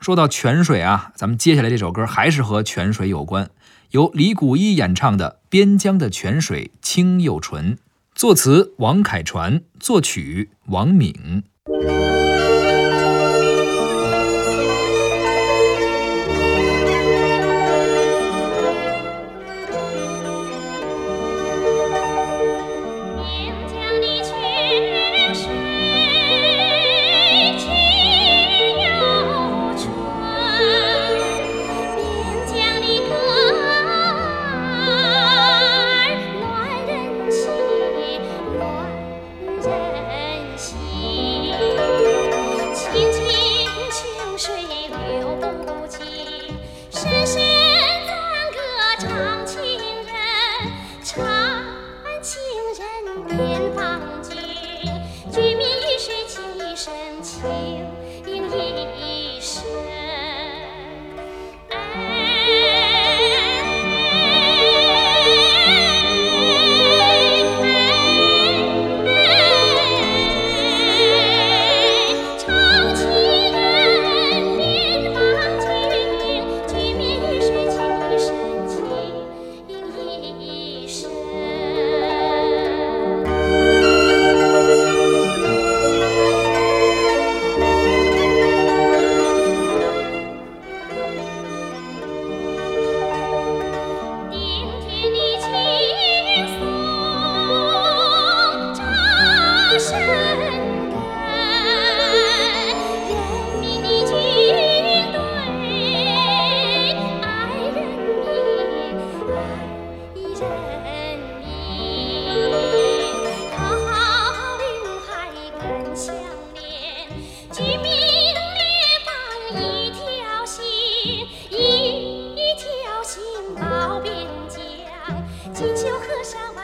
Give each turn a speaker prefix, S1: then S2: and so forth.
S1: 说到泉水啊，咱们接下来这首歌还是和泉水有关，由李谷一演唱的《边疆的泉水清又纯》，作词王凯传，作曲王敏。
S2: 边疆锦绣河山